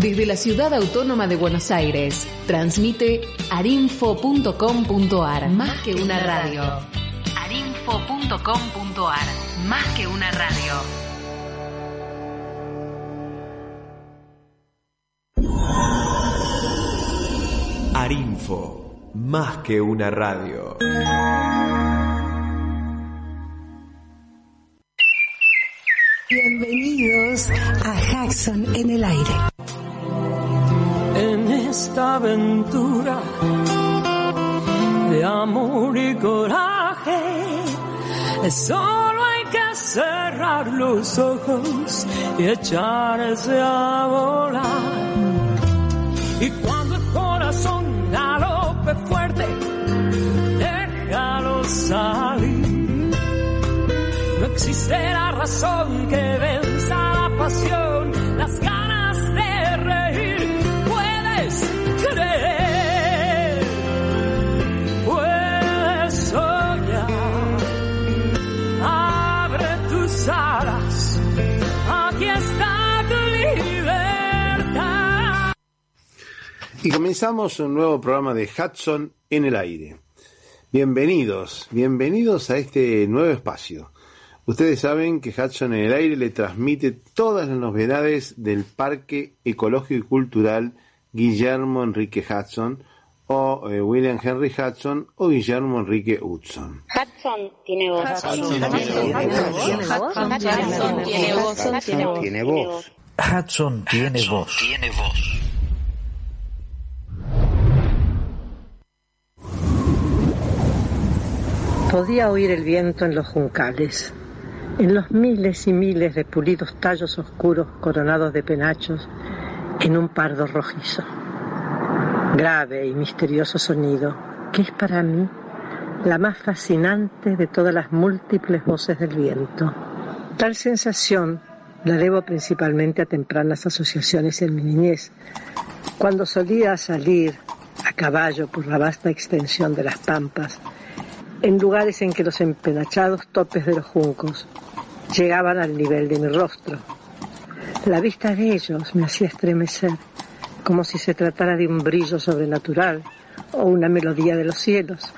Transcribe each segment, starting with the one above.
Desde la ciudad autónoma de Buenos Aires, transmite arinfo.com.ar. Más que una radio. arinfo.com.ar. Más que una radio. Arinfo. Más que una radio. Bienvenidos a Jackson en el aire. Esta aventura de amor y coraje, solo hay que cerrar los ojos y echarse a volar. Y cuando el corazón galope fuerte, déjalo salir. No existirá razón que venza la pasión, las ganas Y comenzamos un nuevo programa de Hudson en el aire. Bienvenidos, bienvenidos a este nuevo espacio. Ustedes saben que Hudson en el aire le transmite todas las novedades del Parque Ecológico y Cultural Guillermo Enrique Hudson o eh, William Henry Hudson o Guillermo Enrique Hudson. Hudson tiene voz. Hudson tiene voz. Hudson tiene voz. Tiene voz. Podía oír el viento en los juncales, en los miles y miles de pulidos tallos oscuros coronados de penachos en un pardo rojizo. Grave y misterioso sonido, que es para mí la más fascinante de todas las múltiples voces del viento. Tal sensación la debo principalmente a tempranas asociaciones en mi niñez, cuando solía salir a caballo por la vasta extensión de las pampas, en lugares en que los empenachados topes de los juncos llegaban al nivel de mi rostro. La vista de ellos me hacía estremecer, como si se tratara de un brillo sobrenatural o una melodía de los cielos.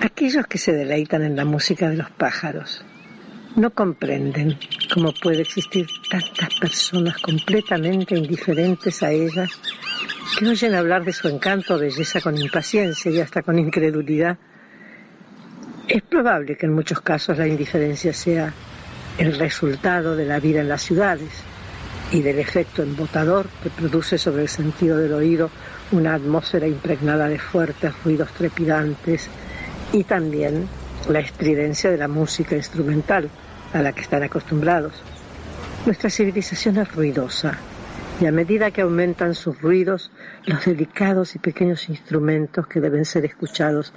Aquellos que se deleitan en la música de los pájaros no comprenden cómo puede existir tantas personas completamente indiferentes a ellas que oyen hablar de su encanto o belleza con impaciencia y hasta con incredulidad. Es probable que en muchos casos la indiferencia sea el resultado de la vida en las ciudades y del efecto embotador que produce sobre el sentido del oído una atmósfera impregnada de fuertes ruidos trepidantes y también la estridencia de la música instrumental a la que están acostumbrados. Nuestra civilización es ruidosa y a medida que aumentan sus ruidos, los delicados y pequeños instrumentos que deben ser escuchados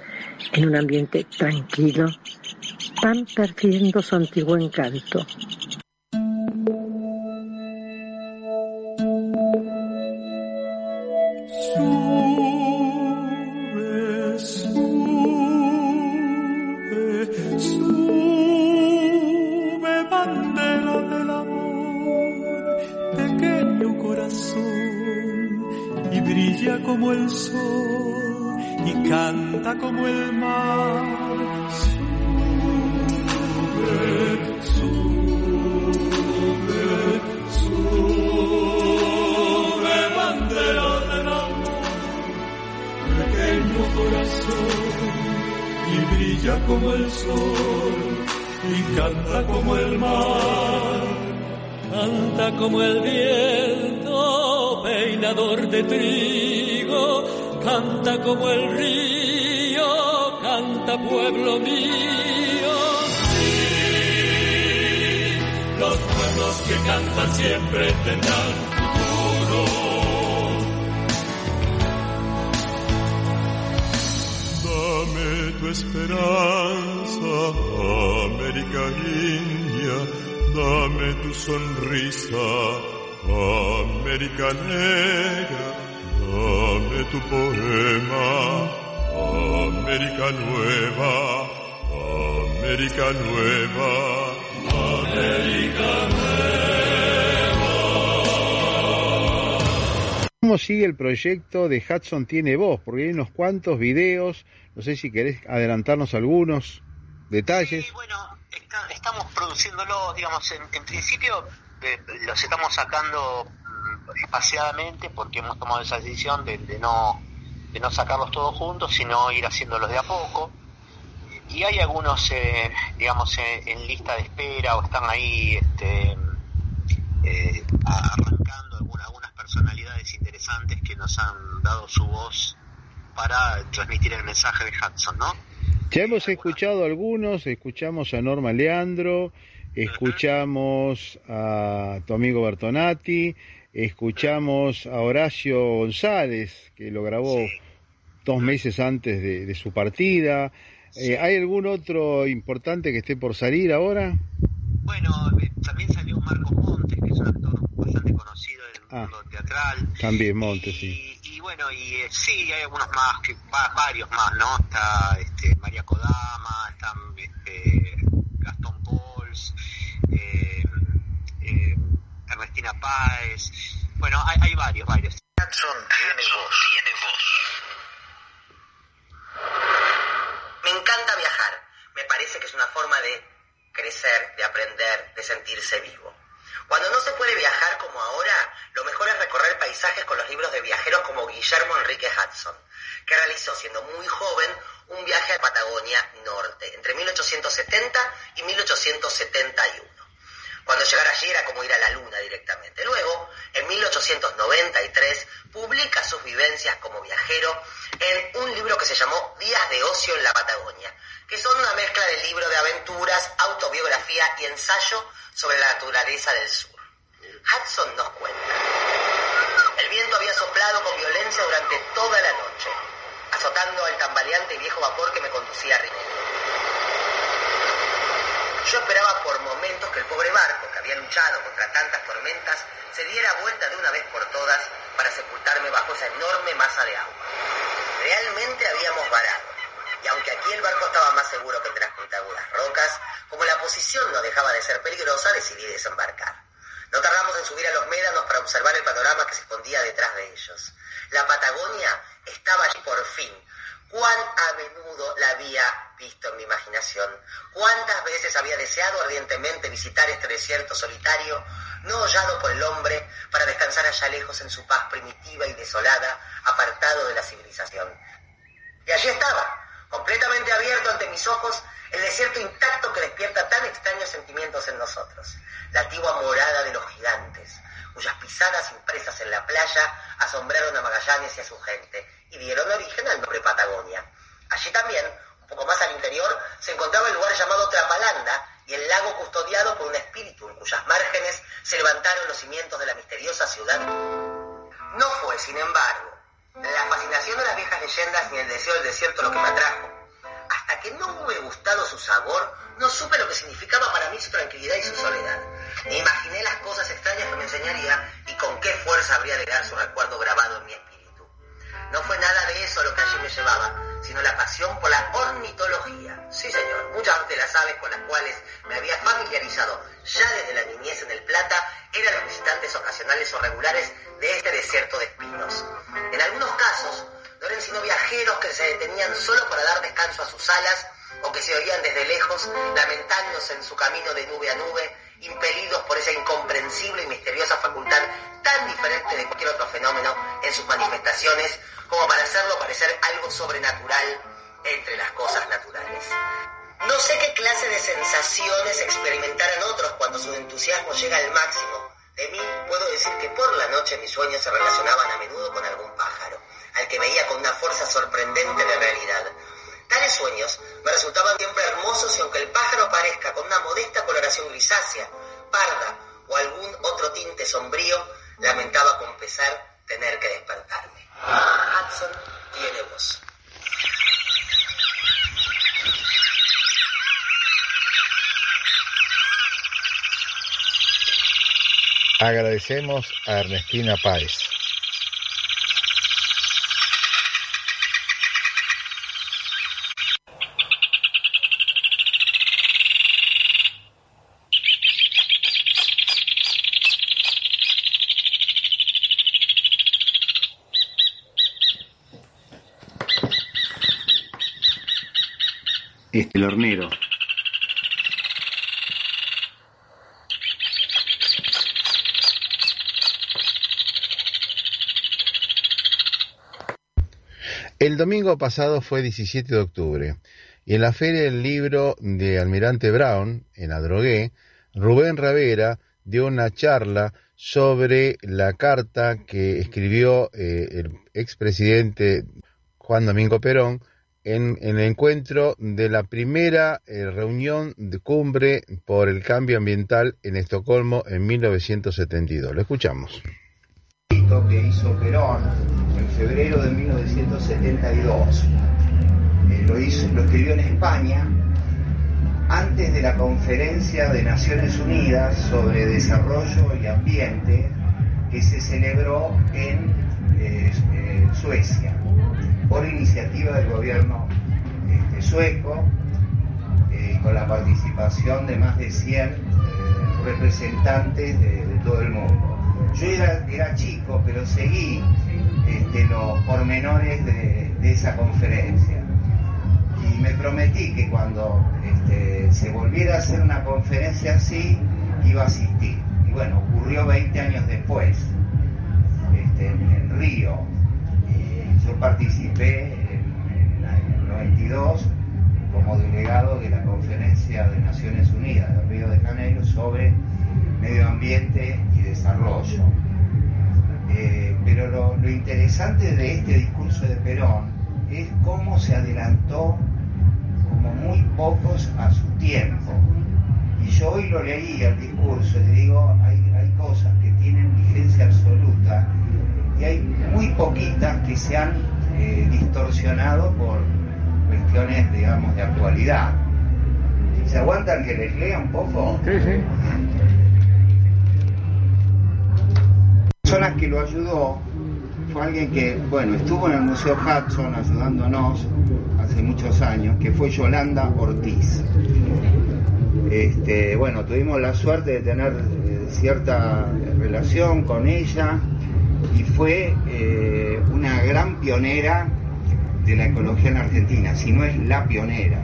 en un ambiente tranquilo perdiendo su antiguo encanto. Sube, sube, sube, bandera del amor, pequeño corazón, y brilla como el sol, y canta como el. De trigo, canta como el río, canta pueblo mío. Sí, los pueblos que cantan siempre tendrán futuro. Dame tu esperanza, América India, dame tu sonrisa, América Negra, tu poema, América Nueva, América Nueva, América Nueva. ¿Cómo sigue el proyecto de Hudson Tiene Voz? Porque hay unos cuantos videos, no sé si querés adelantarnos algunos detalles. Sí, bueno, está- estamos produciéndolo, digamos, en, en principio eh, los estamos sacando espaciadamente porque hemos tomado esa decisión de, de no de no sacarlos todos juntos, sino ir haciéndolos de a poco. Y hay algunos, eh, digamos, en, en lista de espera o están ahí este, eh, arrancando alguna- algunas personalidades interesantes que nos han dado su voz para transmitir el mensaje de Hudson, ¿no? Ya hemos escuchado algunos, escuchamos a Norma Leandro, escuchamos a tu amigo Bertonati, escuchamos a Horacio González, que lo grabó dos meses antes de, de su partida. Eh, ¿Hay algún otro importante que esté por salir ahora? Bueno, eh, también salió Marcos Montes, que es un actor bastante conocido del Ah. mundo teatral. También Montes, sí. Y, bueno, y eh, sí, hay algunos más, que va- varios más, ¿no? Está este, María Kodama, está este, Gastón Pols, Ernestina Páez. Bueno, hay, hay varios, varios. Hudson tiene voz. Tiene voz. Me encanta viajar. Me parece que es una forma de crecer, de aprender, de sentirse vivo. Cuando no se puede viajar como ahora, lo mejor es recorrer paisajes con los libros de viajeros como Guillermo Enrique Hudson, que realizó siendo muy joven un viaje a Patagonia Norte entre 1870 y 1871. Cuando llegar allí era como ir a la luna directamente. Luego, en 1893, publica sus vivencias como viajero en un libro que se llamó Días de Ocio en la Patagonia, que son una mezcla de libro de aventuras, autobiografía y ensayo sobre la naturaleza del sur. Hudson nos cuenta. El viento había soplado con violencia durante toda la noche, azotando el tambaleante y viejo vapor que me conducía a. Yo esperaba por momentos que el pobre barco, que había luchado contra tantas tormentas, se diera vuelta de una vez por todas para sepultarme bajo esa enorme masa de agua. Realmente habíamos varado. Y aunque aquí el barco estaba más seguro que entre las puntiagudas rocas, como la posición no dejaba de ser peligrosa, decidí desembarcar. No tardamos en subir a los médanos para observar el panorama que se escondía detrás de ellos. La Patagonia estaba allí por fin. Cuán a menudo la había visto en mi imaginación. Cuántas veces había deseado ardientemente visitar este desierto solitario, no hollado por el hombre, para descansar allá lejos en su paz primitiva y desolada, apartado de la civilización. Y allí estaba, completamente abierto ante mis ojos, el desierto intacto que despierta tan extraños sentimientos en nosotros. La antigua morada de los gigantes, cuyas pisadas impresas en la playa asombraron a Magallanes y a su gente y dieron origen al nombre Patagonia. Allí también, un poco más al interior, se encontraba el lugar llamado Trapalanda y el lago custodiado por un espíritu en cuyas márgenes se levantaron los cimientos de la misteriosa ciudad. No fue, sin embargo, la fascinación de las viejas leyendas ni el deseo del desierto lo que me atrajo. Hasta que no hube gustado su sabor, no supe lo que significaba para mí su tranquilidad y su soledad. Imaginé las cosas extrañas que me enseñaría y con qué fuerza habría de dar su recuerdo grabado en mi espíritu. No fue nada de eso lo que allí me llevaba, sino la pasión por la ornitología. Sí, señor, muchas de las aves con las cuales me había familiarizado ya desde la niñez en el Plata eran los visitantes ocasionales o regulares de este desierto de espinos. En algunos casos, no eran sino viajeros que se detenían solo para dar descanso a sus alas o que se oían desde lejos lamentándose en su camino de nube a nube, impelidos por esa incomprensible y misteriosa facultad tan diferente de cualquier otro fenómeno en sus manifestaciones como para hacerlo parecer algo sobrenatural entre las cosas naturales. No sé qué clase de sensaciones experimentaran otros cuando su entusiasmo llega al máximo. De mí puedo decir que por la noche mis sueños se relacionaban a menudo con algún pájaro, al que veía con una fuerza sorprendente de realidad. Tales sueños me resultaban siempre hermosos y aunque el pájaro parezca con una modesta coloración grisácea, parda o algún otro tinte sombrío, lamentaba con pesar tener que despertarme. Hudson tiene voz. Agradecemos a Ernestina Páez. Este, el hornero. El domingo pasado fue 17 de octubre y en la Feria del Libro de Almirante Brown, en Adrogué, Rubén Ravera dio una charla sobre la carta que escribió eh, el expresidente Juan Domingo Perón en, el encuentro de la primera eh, reunión de cumbre por el cambio ambiental en Estocolmo en 1972. Lo escuchamos. que hizo Perón en febrero de 1972. Eh, lo, hizo, lo escribió en España antes de la conferencia de Naciones Unidas sobre Desarrollo y Ambiente que se celebró en Suecia por iniciativa del gobierno este, sueco eh, con la participación de más de 100 eh, representantes de, todo el mundo. Yo era, chico, pero seguí este, los pormenores de, esa conferencia y me prometí que cuando este, se volviera a hacer una conferencia así, iba a asistir. Y bueno, ocurrió 20 años después, Río. Y yo participé en, el 92 como delegado de la conferencia de Naciones Unidas de Río de Janeiro sobre medio ambiente y desarrollo. Eh, pero lo, interesante de este discurso de Perón es cómo se adelantó como muy pocos a su tiempo. Y yo hoy lo leí el discurso y digo, hay cosas que tienen vigencia absoluta y hay muy poquitas que se han eh, distorsionado por cuestiones, digamos, de actualidad. ¿Se aguantan que les lea un poco? Sí, sí. Personas que lo ayudó fue alguien que, bueno, estuvo en el Museo Hudson ayudándonos hace muchos años, que fue Yolanda Ortiz. Este, bueno, tuvimos la suerte de tener eh, cierta relación con ella y fue eh, una gran pionera de la ecología en Argentina, si no es la pionera.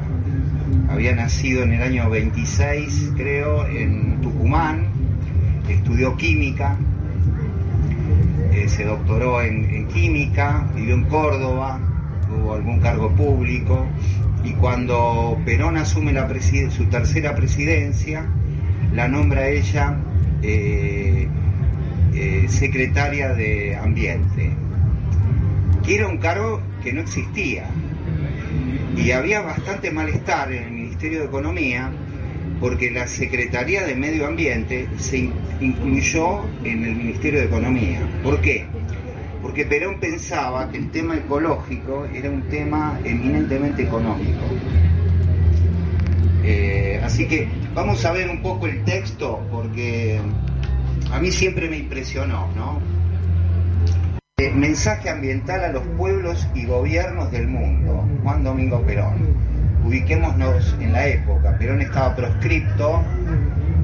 Había nacido en el año 26, creo, en Tucumán, estudió química, eh, se doctoró en, química, vivió en Córdoba, tuvo algún cargo público y cuando Perón asume su tercera presidencia, la nombra ella eh, eh, secretaria de Ambiente, que era un cargo que no existía y había bastante malestar en el Ministerio de Economía porque la Secretaría de Medio Ambiente se incluyó en el Ministerio de Economía. ¿Por qué? Porque Perón pensaba que el tema ecológico era un tema eminentemente económico. Eh, así que vamos a ver un poco el texto porque a mí siempre me impresionó, ¿no? Eh, mensaje ambiental a los pueblos y gobiernos del mundo, Juan Domingo Perón ubiquémonos en la época. Perón estaba proscripto,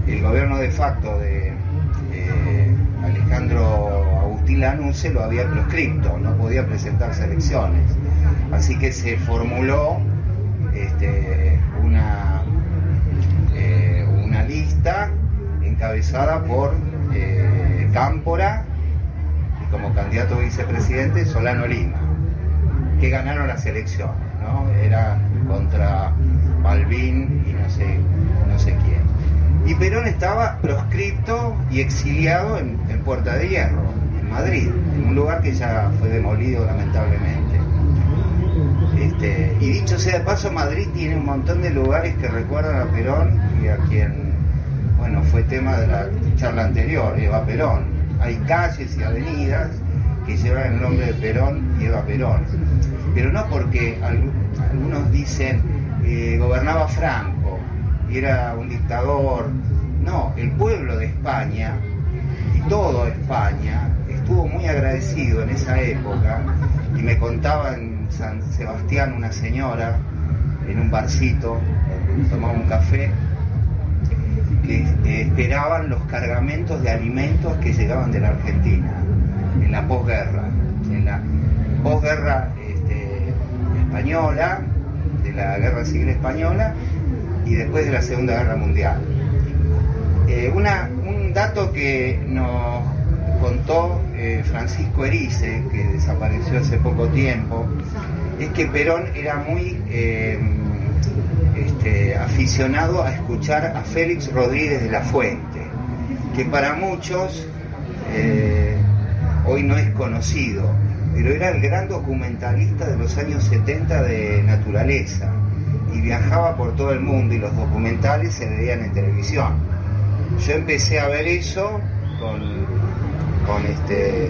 el gobierno de facto de Alejandro Agustín Lanusse lo había proscripto, no podía presentarse elecciones. Así que se formuló este, una, eh, una lista encabezada por eh, Cámpora y como candidato a vicepresidente Solano Lima, que ganaron las elecciones. ¿no? Era contra Balbín y no sé, no sé quién. Y Perón estaba proscripto y exiliado en, Puerta de Hierro, en Madrid, en un lugar que ya fue demolido lamentablemente. Este, y dicho sea de paso, Madrid tiene un montón de lugares que recuerdan a Perón y a quien, bueno, fue tema de la charla anterior, Eva Perón. Hay calles y avenidas que llevan el nombre de Perón y Eva Perón. Pero no porque algunos dicen eh, gobernaba Franco y era un dictador. No, el pueblo de España y toda España estuvo muy agradecido en esa época y me contaba en San Sebastián una señora en un barcito, tomaba un café, que esperaban los cargamentos de alimentos que llegaban de la Argentina en la posguerra. En la posguerra este, española, de la Guerra Civil Española y después de la Segunda Guerra Mundial. Eh, un dato que nos contó eh, Francisco Erice, que desapareció hace poco tiempo, es que Perón era muy eh, este, aficionado a escuchar a Félix Rodríguez de la Fuente, que para muchos hoy no es conocido, pero era el gran documentalista de los años 70 de naturaleza y viajaba por todo el mundo y los documentales se veían en televisión. Yo empecé a ver eso con, este,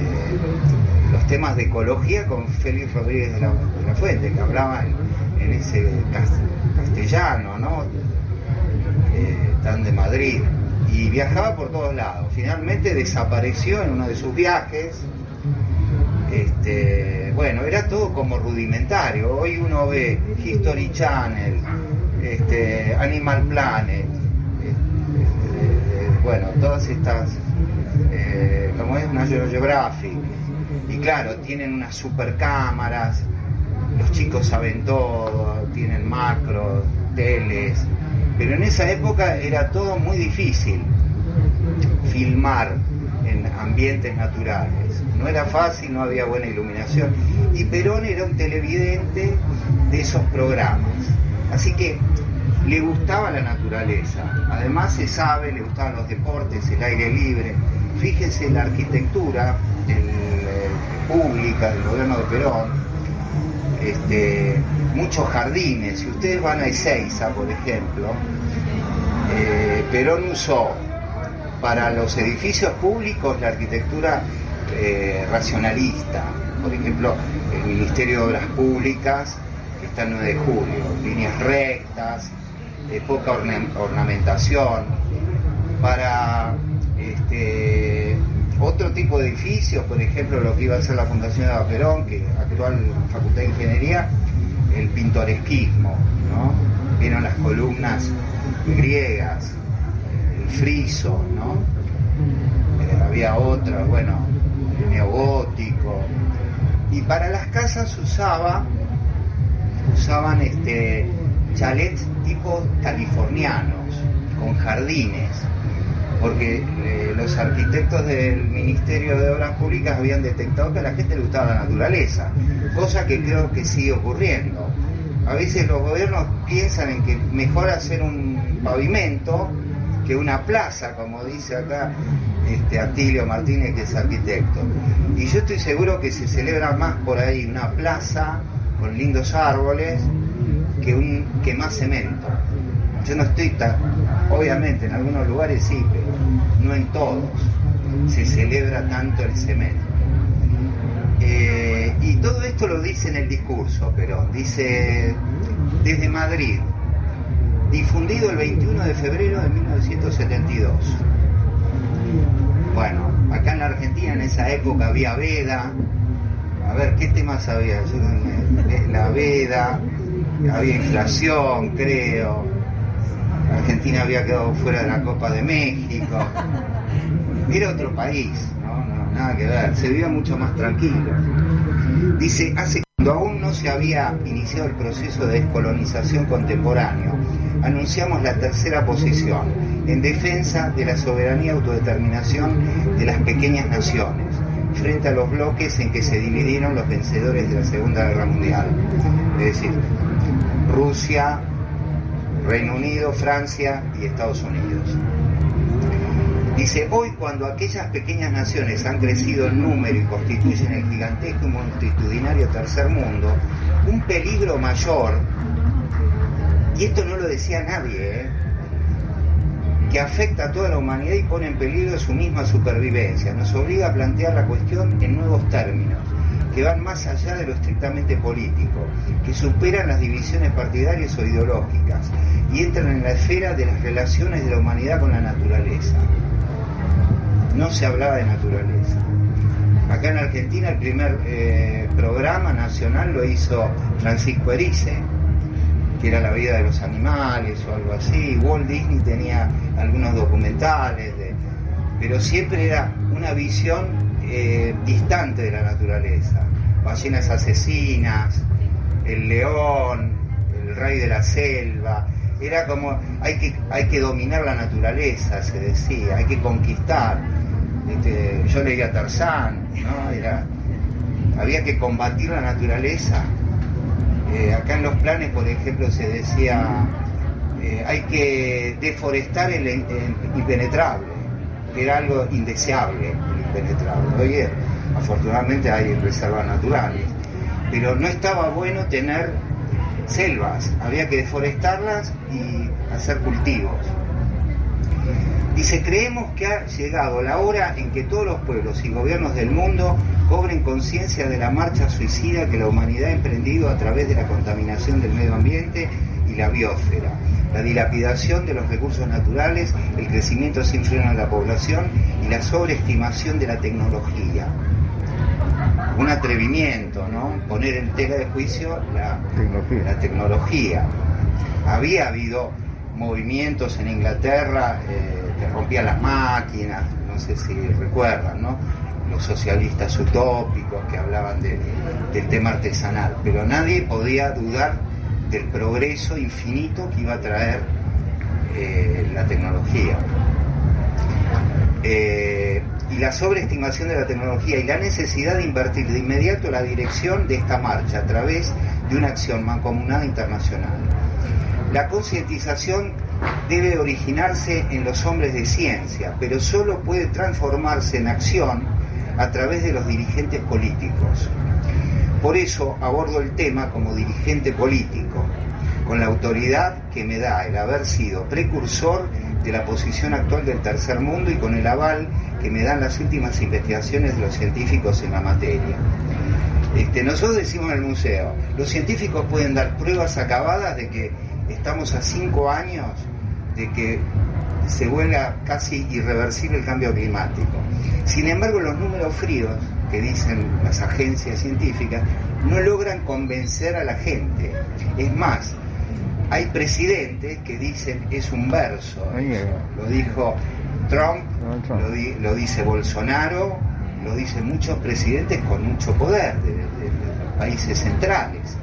los temas de ecología con Félix Rodríguez de la, Fuente, que hablaba en, ese castellano, ¿no? Eh, tan de Madrid y viajaba por todos lados. Finalmente desapareció en uno de sus viajes. Este, bueno, era todo como rudimentario. Hoy uno ve History Channel, este, Animal Planet, este, bueno, todas estas, eh, como es National Geographic. Y claro, tienen unas super cámaras, los chicos saben todo, tienen macros, teles, pero en esa época era todo muy difícil filmar en ambientes naturales. No era fácil, no había buena iluminación. Y Perón era un televidente de esos programas. Así que le gustaba la naturaleza. Además se sabe, le gustaban los deportes, el aire libre. Fíjense la arquitectura eh, pública del gobierno de Perón. Este, muchos jardines. Si ustedes van a Ezeiza, por ejemplo, eh, Perón usó para los edificios públicos la arquitectura eh, racionalista. Por ejemplo, el Ministerio de Obras Públicas, que está en 9 de julio, líneas rectas, poca ornamentación. Para este, otro tipo de edificios, por ejemplo, lo que iba a ser la Fundación de Perón, que actual Facultad de Ingeniería, el pintoresquismo, ¿no? Vieron las columnas griegas, el friso, ¿no? Eh, había otra, bueno, el neogótico. Y para las casas usaba, usaban este chalets tipo californianos, con jardines, porque eh, los arquitectos del Ministerio de Obras Públicas habían detectado que a la gente le gustaba la naturaleza, cosa que creo que sigue ocurriendo. A veces los gobiernos piensan en que mejor hacer un pavimento que una plaza, como dice acá este Atilio Martínez, que es arquitecto. Y yo estoy seguro que se celebra más por ahí una plaza con lindos árboles que, un, que más cemento. Yo no estoy tan, obviamente en algunos lugares sí, pero no en todos se celebra tanto el cemento. Eh, y todo esto lo dice en el discurso, pero dice desde Madrid, difundido el 21 de febrero de 1972. Bueno, acá en la Argentina en esa época había veda. A ver, ¿qué temas había? la veda, había inflación, creo. Argentina había quedado fuera de la Copa de México. Era otro país, ¿no? nada que ver. Se vivía mucho más tranquilo. Dice, hace cuando aún no se había iniciado el proceso de descolonización contemporáneo, anunciamos la tercera posición en defensa de la soberanía y autodeterminación de las pequeñas naciones frente a los bloques en que se dividieron los vencedores de la Segunda Guerra Mundial, es decir, Rusia, Reino Unido, Francia y Estados Unidos. Dice, hoy cuando aquellas pequeñas naciones han crecido en número y constituyen el gigantesco y multitudinario tercer mundo, un peligro mayor y esto no lo decía nadie, ¿eh? que afecta a toda la humanidad y pone en peligro su misma supervivencia. Nos obliga a plantear la cuestión en nuevos términos, que van más allá de lo estrictamente político, que superan las divisiones partidarias o ideológicas y entran en la esfera de las relaciones de la humanidad con la naturaleza. No se hablaba de naturaleza. Acá en Argentina el primer eh, programa nacional lo hizo Francisco Erice, que era la vida de los animales o algo así. Walt Disney tenía algunos documentales, pero siempre era una visión eh, distante de la naturaleza. Ballenas asesinas, el león, el rey de la selva, era como hay que, hay que dominar la naturaleza, se decía, hay que conquistar. Este, yo leía Tarzán, ¿no? Era, había que combatir la naturaleza. Eh, acá en los planes, por ejemplo, se decía, eh, hay que deforestar el, impenetrable, era algo indeseable, impenetrable. Oye, afortunadamente hay reservas naturales, pero no estaba bueno tener selvas, había que deforestarlas y hacer cultivos. Dice, creemos que ha llegado la hora en que todos los pueblos y gobiernos del mundo cobren conciencia de la marcha suicida que la humanidad ha emprendido a través de la contaminación del medio ambiente y la biosfera, la dilapidación de los recursos naturales, el crecimiento sin freno de la población y la sobreestimación de la tecnología un atrevimiento, ¿no? Poner en tela de juicio la tecnología. la tecnología. Había habido movimientos en Inglaterra eh, que rompían las máquinas, no sé si recuerdan, ¿no? Los socialistas utópicos que hablaban del tema artesanal, pero nadie podía dudar del progreso infinito que iba a traer eh, la tecnología. Eh, y la sobreestimación de la tecnología y la necesidad de invertir de inmediato la dirección de esta marcha a través de una acción mancomunada internacional. La concientización debe originarse en los hombres de ciencia, pero solo puede transformarse en acción a través de los dirigentes políticos. Por eso abordo el tema como dirigente político, con la autoridad que me da el haber sido precursor de la posición actual del tercer mundo y con el aval que me dan las últimas investigaciones de los científicos en la materia. Este, nosotros decimos en el museo, los científicos pueden dar pruebas acabadas de que estamos a cinco años de que se vuelva casi irreversible el cambio climático. Sin embargo, los números fríos que dicen las agencias científicas no logran convencer a la gente. Es más, hay presidentes que dicen es un verso. Lo dijo Trump, lo, dice Bolsonaro, lo dicen muchos presidentes con mucho poder de, los países centrales.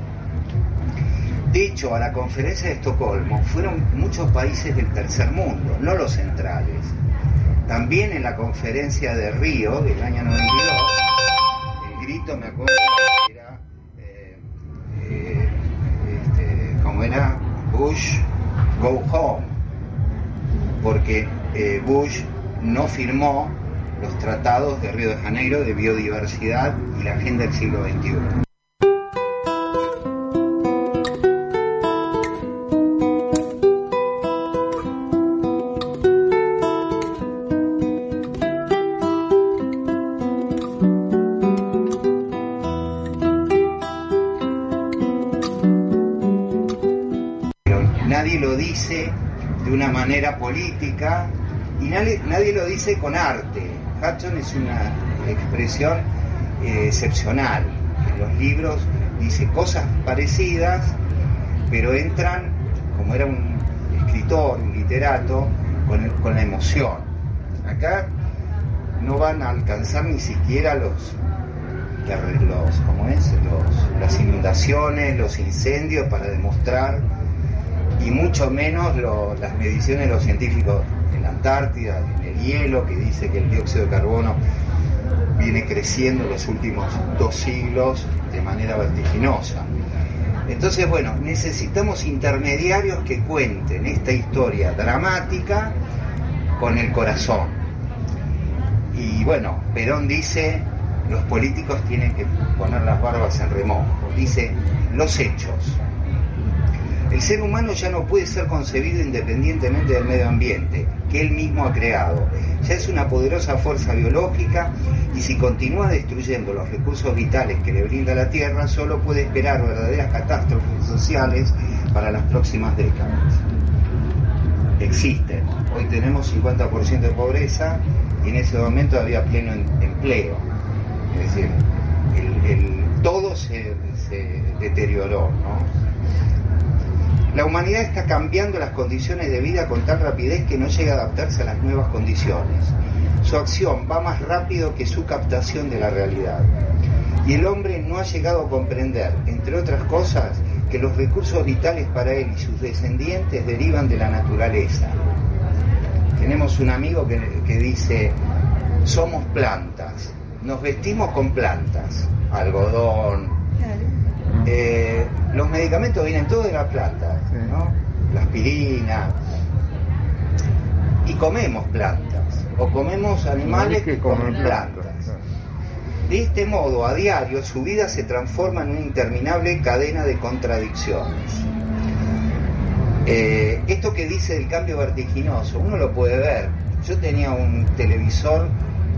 De hecho, a la conferencia de Estocolmo fueron muchos países del tercer mundo, no los centrales. También en la conferencia de Río del año 92, me acuerdo, era, eh, eh, este, ¿cómo era? Bush, go home, porque eh, Bush no firmó los tratados de Río de Janeiro de biodiversidad y la agenda del siglo XXI. Manera política y nadie, lo dice con arte. Hudson es una expresión eh, excepcional. En los libros dice cosas parecidas, pero entran, como era un escritor, un literato, con, con la emoción. Acá no van a alcanzar ni siquiera los, los, ¿cómo es? Los, las inundaciones, los incendios para demostrar y mucho menos las mediciones de los científicos en la Antártida, en el hielo, que dice que el dióxido de carbono viene creciendo en los últimos dos siglos de manera vertiginosa. Entonces, bueno, necesitamos intermediarios que cuenten esta historia dramática con el corazón. Y bueno, Perón dice, los políticos tienen que poner las barbas en remojo. Dice, los hechos, el ser humano ya no puede ser concebido independientemente del medio ambiente que él mismo ha creado. Ya es una poderosa fuerza biológica y si continúa destruyendo los recursos vitales que le brinda la Tierra, solo puede esperar verdaderas catástrofes sociales para las próximas décadas. Existen. Hoy tenemos 50% de pobreza y en ese momento había pleno empleo. Es decir, todo se, se deterioró. ¿no? La humanidad está cambiando las condiciones de vida con tal rapidez que no llega a adaptarse a las nuevas condiciones. Su acción va más rápido que su captación de la realidad. Y el hombre no ha llegado a comprender, entre otras cosas, que los recursos vitales para él y sus descendientes derivan de la naturaleza. Tenemos un amigo que, dice, somos plantas, nos vestimos con plantas, algodón, eh, los medicamentos vienen todos de la planta, ¿no? la aspirina, y comemos plantas, o comemos animales que comen plantas. De este modo, a diario, su vida se transforma en una interminable cadena de contradicciones. Eh, esto que dice del cambio vertiginoso, uno lo puede ver. Yo tenía un televisor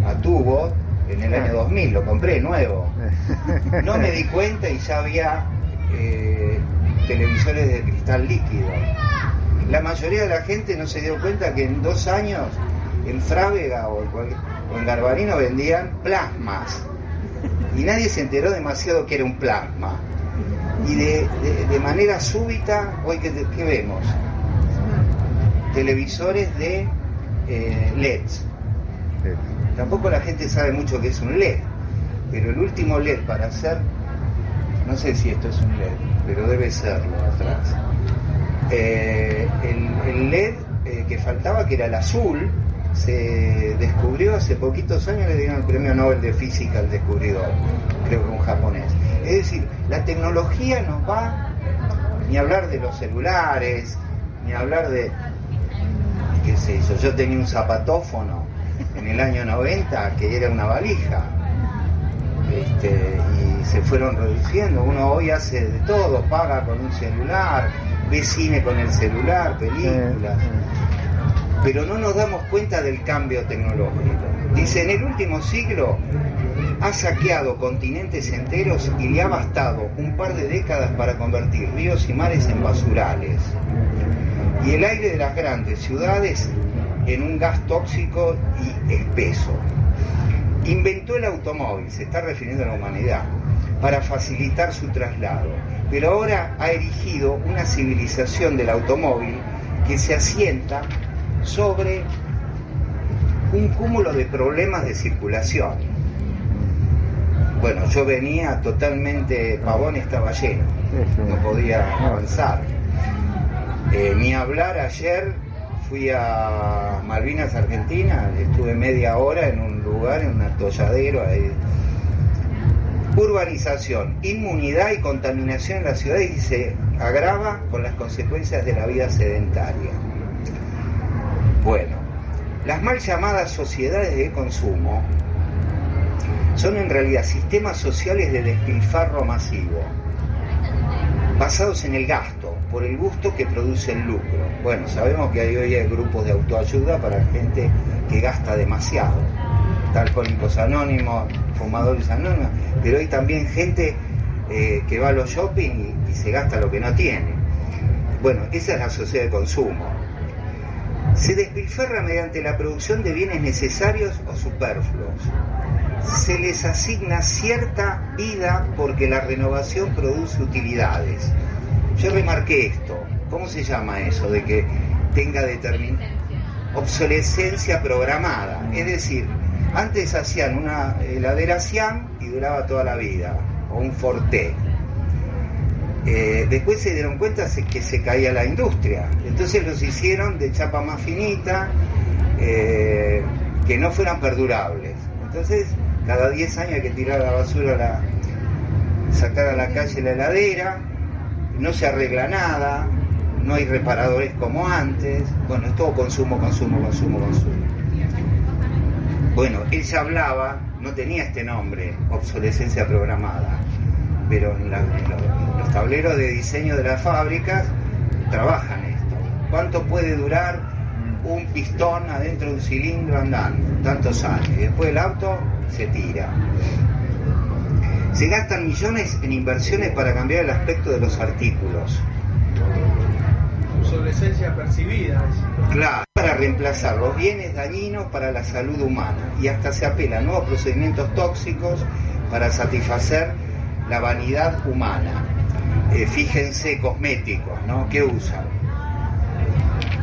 a tubo en el año 2000, lo compré nuevo. No me di cuenta y ya había eh, televisores de cristal líquido. La mayoría de la gente no se dio cuenta que en dos años en Frávega o en, Garbarino vendían plasmas. Y nadie se enteró demasiado que era un plasma. Y de, manera súbita, hoy que, vemos, televisores de eh, LEDs. Tampoco la gente sabe mucho que es un LED, pero el último LED para hacer, no sé si esto es un LED, pero debe serlo atrás. Eh, el, LED eh, que faltaba, que era el azul, se descubrió hace poquitos años, le dieron el premio Nobel de Física al descubridor, creo que un japonés. Es decir, la tecnología nos va, ni hablar de los celulares, ni hablar de, qué sé yo, yo tenía un zapatófono en el año 90 que era una valija. Este, y se fueron reduciendo. Uno hoy hace de todo, paga con un celular, ve cine con el celular, películas. Pero no nos damos cuenta del cambio tecnológico. Dice, en el último siglo ha saqueado continentes enteros y le ha bastado un par de décadas para convertir ríos y mares en basurales. Y el aire de las grandes ciudades en un gas tóxico y espeso. Inventó el automóvil, se está refiriendo a la humanidad, para facilitar su traslado, pero ahora ha erigido una civilización del automóvil que se asienta sobre un cúmulo de problemas de circulación. Bueno, yo venía totalmente, Pavón estaba lleno, no podía avanzar. Eh, ni hablar ayer fui a Malvinas, Argentina, estuve media hora en un lugar, en un atolladero. Urbanización, inmunidad y contaminación en la ciudad y se agrava con las consecuencias de la vida sedentaria. Bueno, las mal llamadas sociedades de consumo son en realidad sistemas sociales de despilfarro masivo, basados en el gasto, por el gusto que produce el lucro. Bueno, sabemos que hay hoy hay grupos de autoayuda para gente que gasta demasiado, alcohólicos anónimos, fumadores anónimos, pero hay también gente eh, que va a los shopping y, se gasta lo que no tiene. Bueno, esa es la sociedad de consumo. Se despilfarra mediante la producción de bienes necesarios o superfluos. Se les asigna cierta vida porque la renovación produce utilidades yo remarqué esto. ¿Cómo se llama eso? De que tenga determinada obsolescencia programada. Es decir, antes hacían una heladera Siam y duraba toda la vida, o un Forte. Eh, después se dieron cuenta que se caía la industria. Entonces los hicieron de chapa más finita, eh, que no fueran perdurables. Entonces, cada 10 años hay que tirar la basura, la, sacar a la calle la heladera, no se arregla nada, no hay reparadores como antes, bueno, es todo consumo, consumo, consumo, consumo. Bueno, él ya hablaba, no tenía este nombre, obsolescencia programada, pero en, los tableros de diseño de las fábricas trabajan esto. ¿Cuánto puede durar un pistón adentro de un cilindro andando? Tantos años. Y después el auto se tira. Se gastan millones en inversiones para cambiar el aspecto de los artículos. Obsolescencia percibida. Claro, para reemplazar los bienes dañinos para la salud humana y hasta se apela a nuevos procedimientos tóxicos para satisfacer la vanidad humana. Eh, fíjense, cosméticos, ¿no? ¿Qué usan?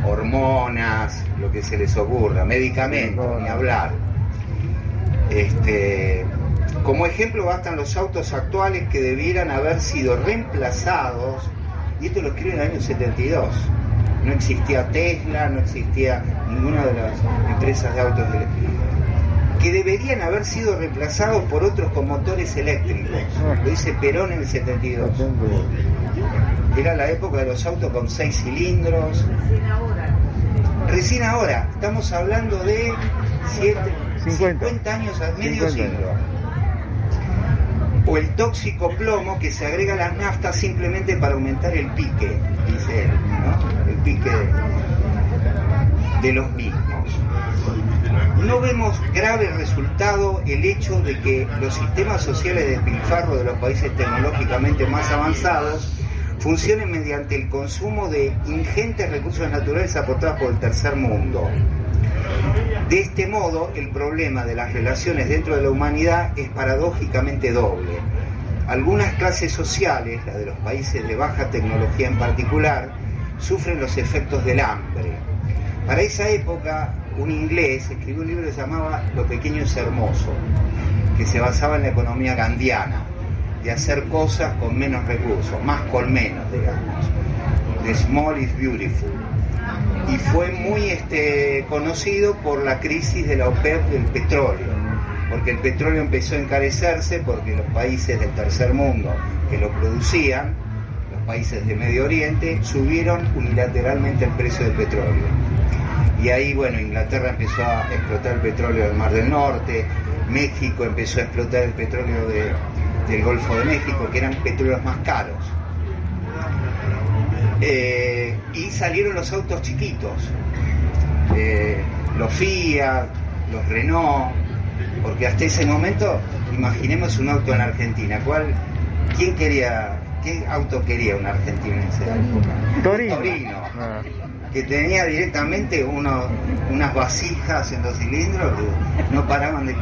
Hormonas, lo que se les ocurra, medicamentos, ni hablar. Este, como ejemplo bastan los autos actuales que debieran haber sido reemplazados y esto lo escribe en el año 72. No existía Tesla, no existía ninguna de las empresas de autos que deberían haber sido reemplazados por otros con motores eléctricos. Lo dice Perón en el 72. Era la época de los autos con seis cilindros. Recién ahora, estamos hablando de 50. años, medio siglo. O el tóxico plomo que se agrega a las naftas simplemente para aumentar el pique, dice él, ¿no? El pique de los mismos. No vemos grave resultado el hecho de que los sistemas sociales de despilfarro de los países tecnológicamente más avanzados funcionen mediante el consumo de ingentes recursos naturales aportados por el tercer mundo. De este modo, el problema de las relaciones dentro de la humanidad es paradójicamente doble. Algunas clases sociales, las de los países de baja tecnología en particular, sufren los efectos del hambre. Para esa época, un inglés escribió un libro que se llamaba Lo pequeño es hermoso, que se basaba en la economía gandiana de hacer cosas con menos recursos, más con menos, digamos. The small is beautiful. Y fue muy este, conocido por la crisis de la OPEP del petróleo, porque el petróleo empezó a encarecerse porque los países del tercer mundo que lo producían, los países de Medio Oriente, subieron unilateralmente el precio del petróleo. Y ahí, bueno, Inglaterra empezó a explotar el petróleo del Mar del Norte, México empezó a explotar el petróleo de, del Golfo de México, que eran petróleos más caros. Eh, y salieron los autos chiquitos, eh, los Fiat, los Renault, porque hasta ese momento, imaginemos un auto en Argentina, ¿cuál, ¿quién quería, qué auto quería un argentino en esa época? Torino. Ah. que tenía directamente unas vasijas en los cilindros que no paraban de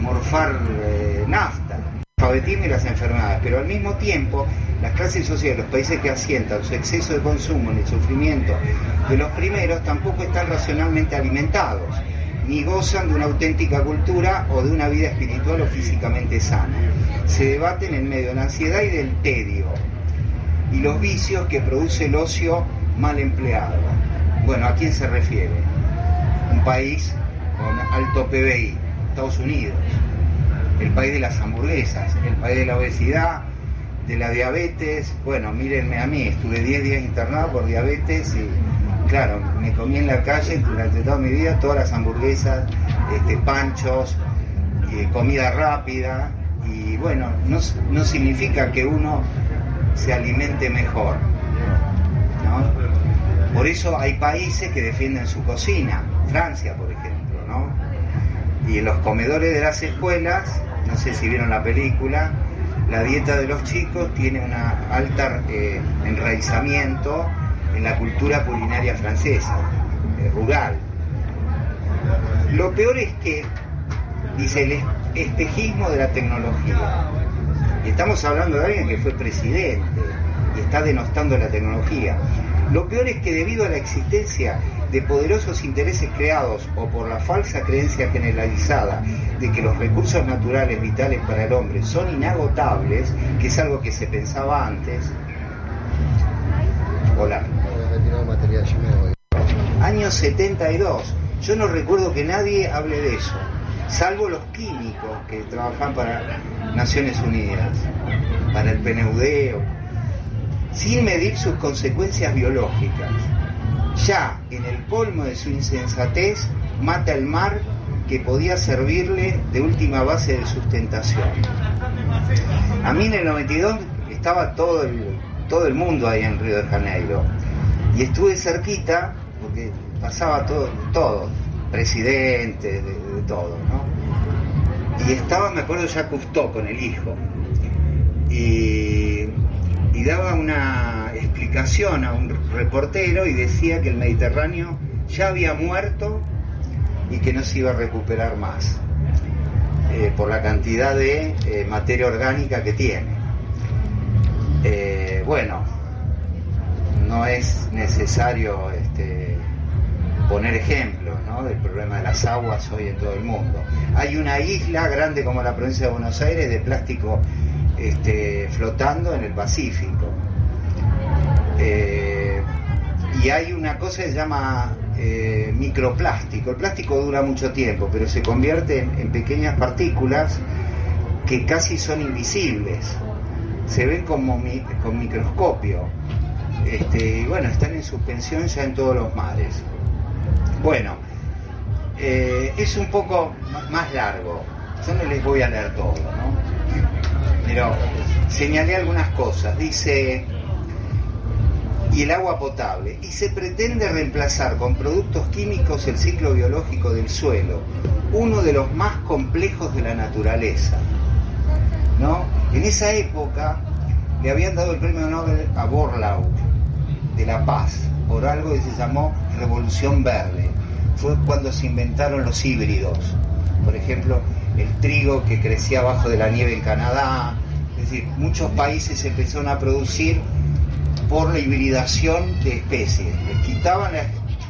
morfar eh, nafta y las enfermedades, pero al mismo tiempo las clases sociales, los países que asientan su exceso de consumo en el sufrimiento de los primeros tampoco están racionalmente alimentados, ni gozan de una auténtica cultura o de una vida espiritual o físicamente sana. Se debaten en medio de la ansiedad y del tedio y los vicios que produce el ocio mal empleado. Bueno, ¿a quién se refiere? Un país con alto PBI, Estados Unidos el país de las hamburguesas, el país de la obesidad, de la diabetes. Bueno, mírenme a mí, estuve 10 días internado por diabetes y claro, me comí en la calle durante toda mi vida todas las hamburguesas, este, panchos, eh, comida rápida y bueno, no, no significa que uno se alimente mejor. ¿no? Por eso hay países que defienden su cocina, Francia por ejemplo, ¿no? Y en los comedores de las escuelas no sé si vieron la película, la dieta de los chicos tiene un alta eh, enraizamiento en la cultura culinaria francesa, eh, rural. Lo peor es que, dice, el espejismo de la tecnología. Y estamos hablando de alguien que fue presidente y está denostando la tecnología. Lo peor es que debido a la existencia de poderosos intereses creados o por la falsa creencia generalizada de que los recursos naturales vitales para el hombre son inagotables, que es algo que se pensaba antes. Hola. Año 72. Yo no recuerdo que nadie hable de eso, salvo los químicos que trabajan para Naciones Unidas, para el PNUD, sin medir sus consecuencias biológicas ya en el colmo de su insensatez, mata el mar que podía servirle de última base de sustentación. A mí en el 92 estaba todo el, todo el mundo ahí en Río de Janeiro y estuve cerquita porque pasaba todo, todo presidente, de, todo, ¿no? Y estaba, me acuerdo, ya Cousteau con el hijo. Y y daba una explicación a un reportero y decía que el Mediterráneo ya había muerto y que no se iba a recuperar más eh, por la cantidad de eh, materia orgánica que tiene. Eh, bueno, no es necesario este, poner ejemplos del problema de las aguas hoy en todo el mundo. Hay una isla grande como la provincia de Buenos Aires de plástico flotando en el Pacífico. Eh, y hay una cosa que se llama eh, microplástico. El plástico dura mucho tiempo, pero se convierte en, pequeñas partículas que casi son invisibles. Se ven con microscopio. Este, y bueno, están en suspensión ya en todos los mares. Bueno, eh, es un poco más largo. Yo no les voy a leer todo, ¿no? Pero señalé algunas cosas. Dice, y el agua potable, y se pretende reemplazar con productos químicos el ciclo biológico del suelo, uno de los más complejos de la naturaleza. ¿no? En esa época le habían dado el premio Nobel a Borlaug de la Paz por algo que se llamó Revolución Verde. Fue cuando se inventaron los híbridos. Por ejemplo, el trigo que crecía abajo de la nieve en Canadá. Es decir, muchos países empezaron a producir por la hibridación de especies. Le quitaban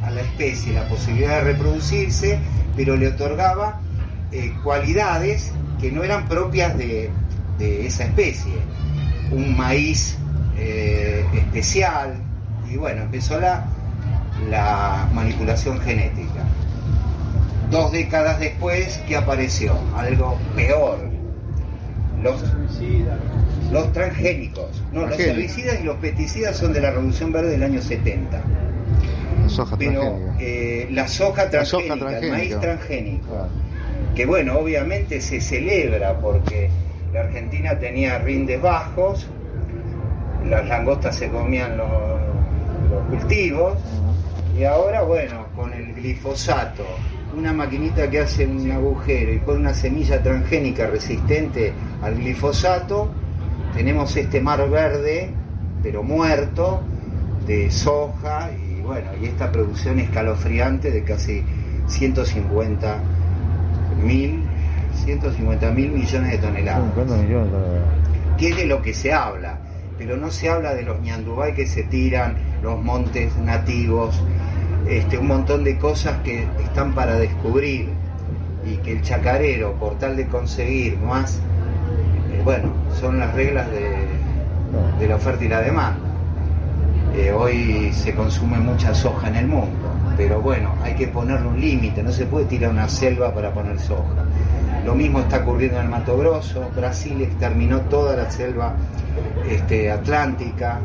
a la especie la posibilidad de reproducirse, pero le otorgaba eh, cualidades que no eran propias de, esa especie. Un maíz eh, especial, y bueno, empezó la, la manipulación genética. Dos décadas después, ¿qué apareció? Algo peor. Los los transgénicos. No, los herbicidas y los pesticidas son de la Revolución Verde del año 70. La soja Pero eh, la soja transgénica, el maíz transgénico, que bueno, obviamente se celebra porque la Argentina tenía rindes bajos, las langostas se comían los, los cultivos, y ahora bueno, con el glifosato, una maquinita que hace un agujero y pone una semilla transgénica resistente al glifosato, tenemos este mar verde, pero muerto, de soja y bueno, y esta producción escalofriante de casi 150 mil 150 mil millones de toneladas. Que es de lo que se habla, pero no se habla de los ñandubay que se tiran, los montes nativos, este, un montón de cosas que están para descubrir y que el chacarero, por tal de conseguir más bueno, son las reglas de, la oferta y la demanda. Eh, hoy se consume mucha soja en el mundo, pero bueno, hay que ponerle un límite, no se puede tirar una selva para poner soja. Lo mismo está ocurriendo en el Mato Grosso, Brasil exterminó toda la selva este, atlántica,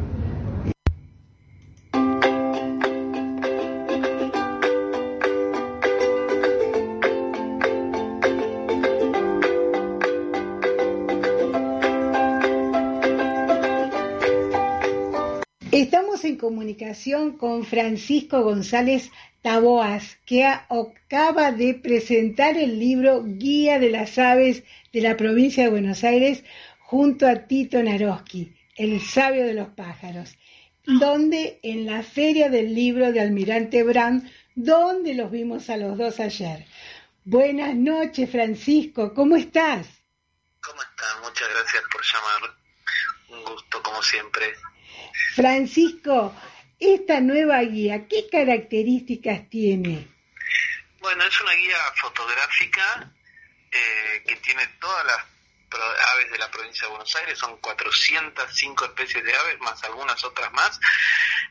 comunicación con Francisco González Taboas, que acaba de presentar el libro Guía de las Aves de la provincia de Buenos Aires junto a Tito Naroski, el sabio de los pájaros, donde en la feria del libro de Almirante Brand, donde los vimos a los dos ayer. Buenas noches, Francisco, ¿cómo estás? ¿Cómo estás? Muchas gracias por llamar. Un gusto, como siempre. Francisco, esta nueva guía, ¿qué características tiene? Bueno, es una guía fotográfica eh, que tiene todas las aves de la provincia de Buenos Aires, son 405 especies de aves, más algunas otras más,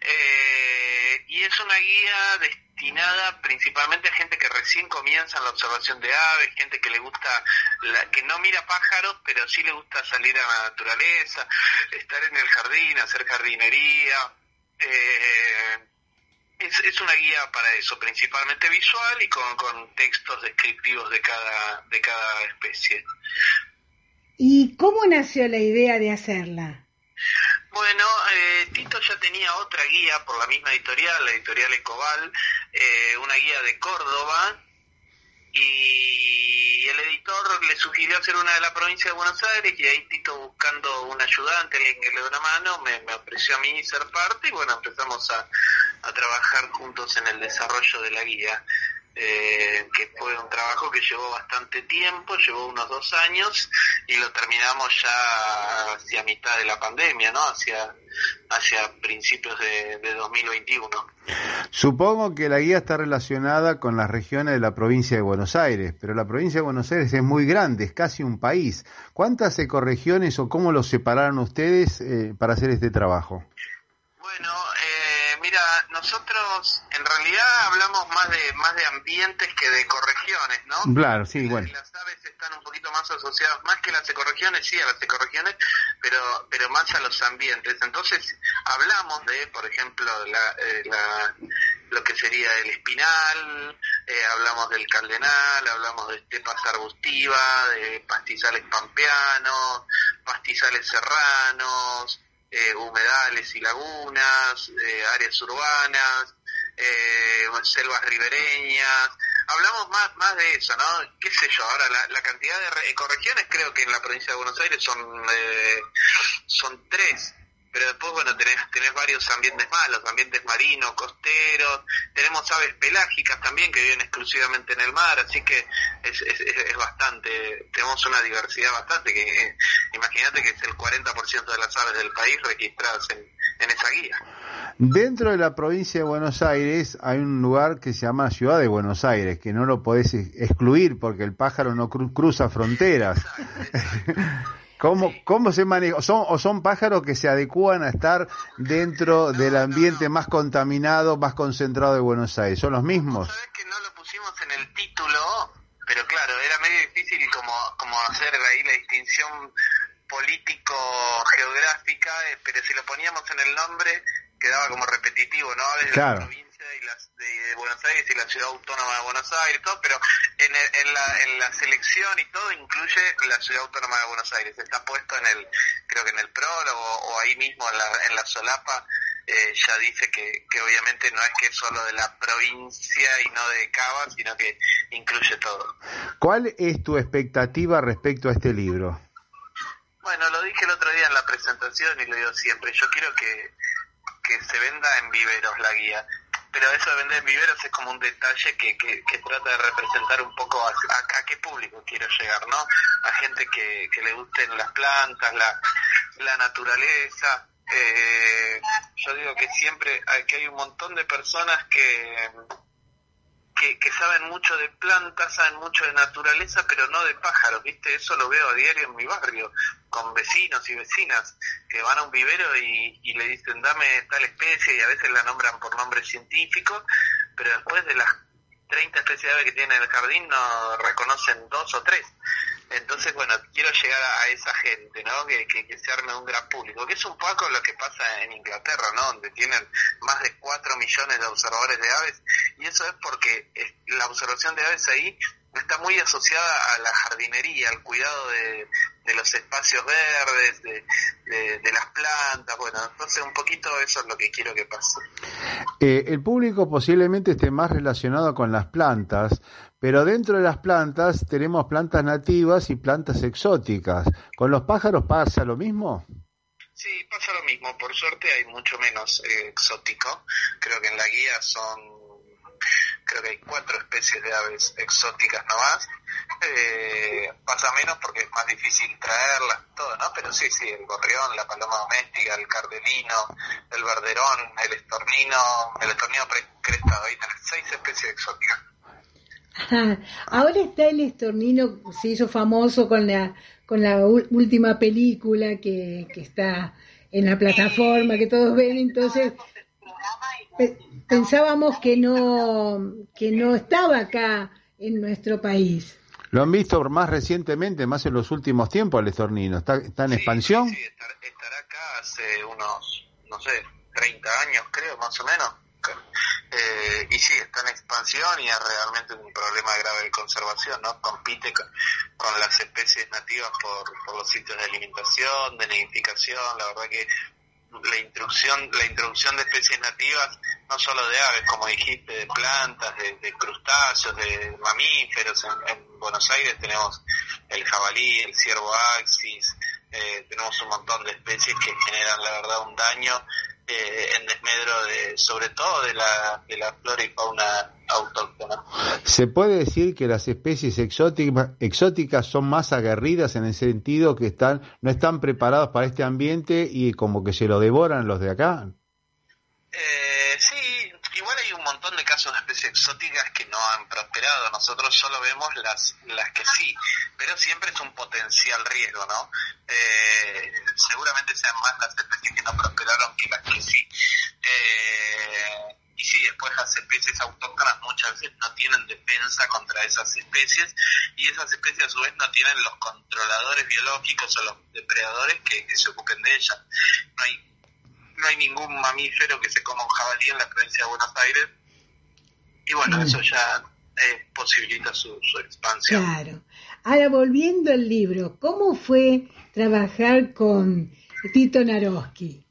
eh, y es una guía destinada principalmente a gente que recién comienza en la observación de aves, gente que le gusta, la, que no mira pájaros, pero sí le gusta salir a la naturaleza, estar en el jardín, hacer jardinería. Eh, es, es, una guía para eso, principalmente visual y con, con textos descriptivos de cada, de cada especie. ¿Y cómo nació la idea de hacerla? Bueno, eh, Tito ya tenía otra guía por la misma editorial, la editorial Ecobal, eh, una guía de Córdoba, y el editor le sugirió hacer una de la provincia de Buenos Aires, y ahí Tito buscando un ayudante, alguien que le dé una mano, me, me ofreció a mí ser parte, y bueno, empezamos a, a trabajar juntos en el desarrollo de la guía. Eh, que fue un trabajo que llevó bastante tiempo, llevó unos dos años y lo terminamos ya hacia mitad de la pandemia, ¿no? Hacia, hacia principios de, de 2021. Supongo que la guía está relacionada con las regiones de la provincia de Buenos Aires, pero la provincia de Buenos Aires es muy grande, es casi un país. ¿Cuántas ecorregiones o cómo los separaron ustedes eh, para hacer este trabajo? Bueno, mira, nosotros en realidad hablamos más de más de ambientes que de ecorregiones, ¿no? Claro, sí, bueno. Las aves están un poquito más asociadas, más que las ecorregiones, sí, a las ecorregiones, pero pero más a los ambientes. Entonces, hablamos de, por ejemplo, la, eh, la lo que sería el espinal, eh, hablamos del cardenal, hablamos de estepas arbustivas, de pastizales pampeanos, pastizales serranos, eh, humedales y lagunas, eh, áreas urbanas, eh, selvas ribereñas. Hablamos más más de eso, ¿no? ¿Qué sé yo? Ahora, la, cantidad de ecorregiones creo que en la provincia de Buenos Aires son, eh, son tres pero después, bueno, tenés, tenés varios ambientes malos, ambientes marinos, costeros, tenemos aves pelágicas también que viven exclusivamente en el mar, así que es, es, es bastante, tenemos una diversidad bastante, que eh, imagínate que es el 40% de las aves del país registradas en, en esa guía. Dentro de la provincia de Buenos Aires hay un lugar que se llama Ciudad de Buenos Aires, que no lo podés excluir porque el pájaro no cru cruza fronteras. ¿Cómo, ¿Cómo se maneja? ¿Son, ¿O son pájaros que se adecúan a estar dentro del ambiente más contaminado, más concentrado de Buenos Aires? ¿Son los mismos? Sabes que no lo pusimos en el título, pero claro, era medio difícil como, como hacer ahí la distinción político-geográfica, eh, pero si lo poníamos en el nombre quedaba como repetitivo, ¿no? Desde claro. la y las, de, Buenos Aires y la ciudad autónoma de Buenos Aires, todo, pero en, el, en, la, en la selección y todo incluye la ciudad autónoma de Buenos Aires. Está puesto en el, creo que en el prólogo o ahí mismo en la, en la solapa. Eh, ya dice que, que obviamente no es que es solo de la provincia y no de Cava, sino que incluye todo. ¿Cuál es tu expectativa respecto a este libro? Bueno, lo dije el otro día en la presentación y lo digo siempre. Yo quiero que, que se venda en viveros la guía. Pero eso de vender en viveros es como un detalle que, que, trata de representar un poco a, a, a, qué público quiero llegar, ¿no? A gente que, que le gusten las plantas, la, la naturaleza. Eh, yo digo que siempre hay, que hay un montón de personas que, que, que saben mucho de plantas, saben mucho de naturaleza, pero no de pájaros, ¿viste? Eso lo veo a diario en mi barrio, con vecinos y vecinas que van a un vivero y, le dicen dame tal especie y a veces la nombran por nombre científico, pero después de las 30 especies de aves que tienen en el jardín no reconocen dos o tres. Entonces, bueno, quiero llegar a esa gente, ¿no? Que, que, que, se arme un gran público, que es un poco lo que pasa en Inglaterra, ¿no? Donde tienen más de 4 millones de observadores de aves, y eso es porque la observación de aves ahí está muy asociada a la jardinería, al cuidado de, de los espacios verdes, de, de, de, las plantas, bueno, entonces un poquito eso es lo que quiero que pase. Eh, el público posiblemente esté más relacionado con las plantas, pero dentro de las plantas tenemos plantas nativas y plantas exóticas. ¿Con los pájaros pasa lo mismo? Sí, pasa lo mismo. Por suerte hay mucho menos eh, exótico. Creo que en la guía son, creo que hay cuatro especies de aves exóticas nomás. Eh, pasa menos porque es más difícil traerlas, todo, ¿no? Pero sí, sí, el gorrión, la paloma doméstica, el cardelino, el verderón, el estornino, el estornino crestado, ahí tenés seis especies exóticas. Ahora está el estornino, se hizo famoso con la con la última película que, que está en la plataforma que todos ven, entonces pe pensábamos que no que no estaba acá en nuestro país. Lo han visto más recientemente, más en los últimos tiempos, el estornino. ¿Está, está en sí, expansión? Sí, sí estará, estará acá hace unos, no sé, 30 años creo, más o menos. Eh, y sí, está en expansión y es realmente un problema grave de conservación, ¿no? Compite con, las especies nativas por, por, los sitios de alimentación, de nidificación, la verdad que la introducción, la introducción de especies nativas, no solo de aves, como dijiste, de plantas, de, de crustáceos, de mamíferos, en, en, Buenos Aires tenemos el jabalí, el ciervo axis, eh, tenemos un montón de especies que generan la verdad un daño eh, en desmedro de, sobre todo de la, de la flora y fauna autóctona. ¿Se puede decir que las especies exóticas, exóticas son más aguerridas en el sentido que están, no están preparadas para este ambiente y como que se lo devoran los de acá? Eh, sí, igual hay un montón de casos de especies exóticas que no han prosperado. Nosotros solo vemos las, las que sí, pero siempre es un potencial riesgo, ¿no? Eh, seguramente sean más las especies que no prosperaron que las que sí. Eh, y sí, después las especies autóctonas muchas veces no tienen defensa contra esas especies y esas especies a su vez no tienen los controladores biológicos o los depredadores que, se ocupen de ellas. No hay, no hay ningún mamífero que se coma un jabalí en la provincia de Buenos Aires y bueno, eso ya eh, posibilita su, su expansión. Claro. Ahora, volviendo al libro, ¿cómo fue trabajar con Tito Naroski?